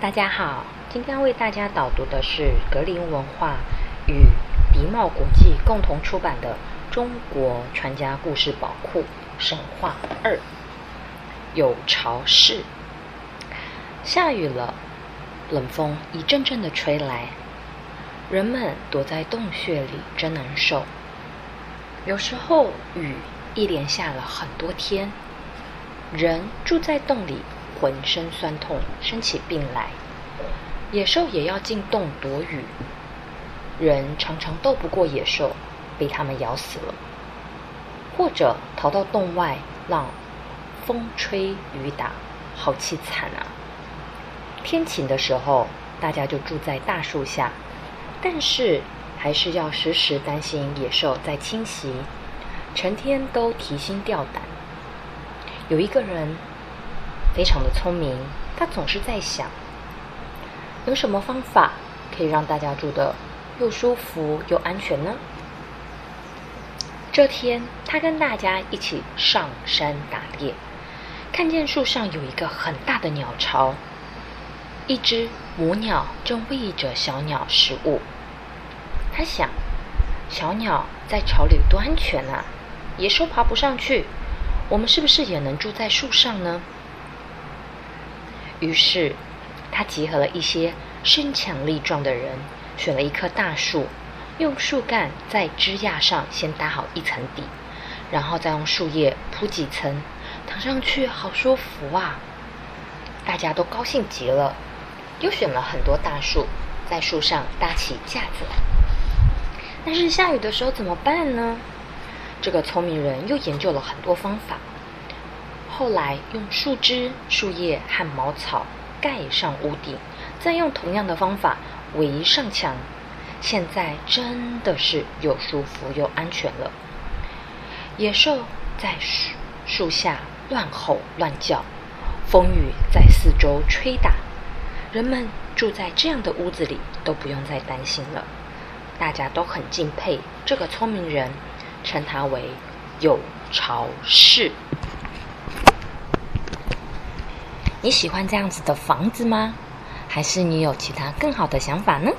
大家好，今天为大家导读的是格林文化与迪茂国际共同出版的《中国传家故事宝库神话二》。有巢氏，下雨了，冷风一阵阵的吹来，人们躲在洞穴里真难受。有时候雨一连下了很多天，人住在洞里。浑身酸痛，生起病来。野兽也要进洞躲雨，人常常斗不过野兽，被他们咬死了。或者逃到洞外，让风吹雨打，好凄惨啊！天晴的时候，大家就住在大树下，但是还是要时时担心野兽在侵袭，成天都提心吊胆。有一个人。非常的聪明，他总是在想，有什么方法可以让大家住的又舒服又安全呢？这天，他跟大家一起上山打猎，看见树上有一个很大的鸟巢，一只母鸟正喂着小鸟食物。他想，小鸟在巢里多安全啊，野兽爬不上去，我们是不是也能住在树上呢？于是，他集合了一些身强力壮的人，选了一棵大树，用树干在枝桠上先搭好一层底，然后再用树叶铺几层，躺上去好舒服啊！大家都高兴极了，又选了很多大树，在树上搭起架子来。但是下雨的时候怎么办呢？这个聪明人又研究了很多方法。后来用树枝、树叶和茅草盖上屋顶，再用同样的方法围上墙。现在真的是又舒服又安全了。野兽在树树下乱吼乱叫，风雨在四周吹打，人们住在这样的屋子里都不用再担心了。大家都很敬佩这个聪明人，称他为有巢氏。你喜欢这样子的房子吗？还是你有其他更好的想法呢？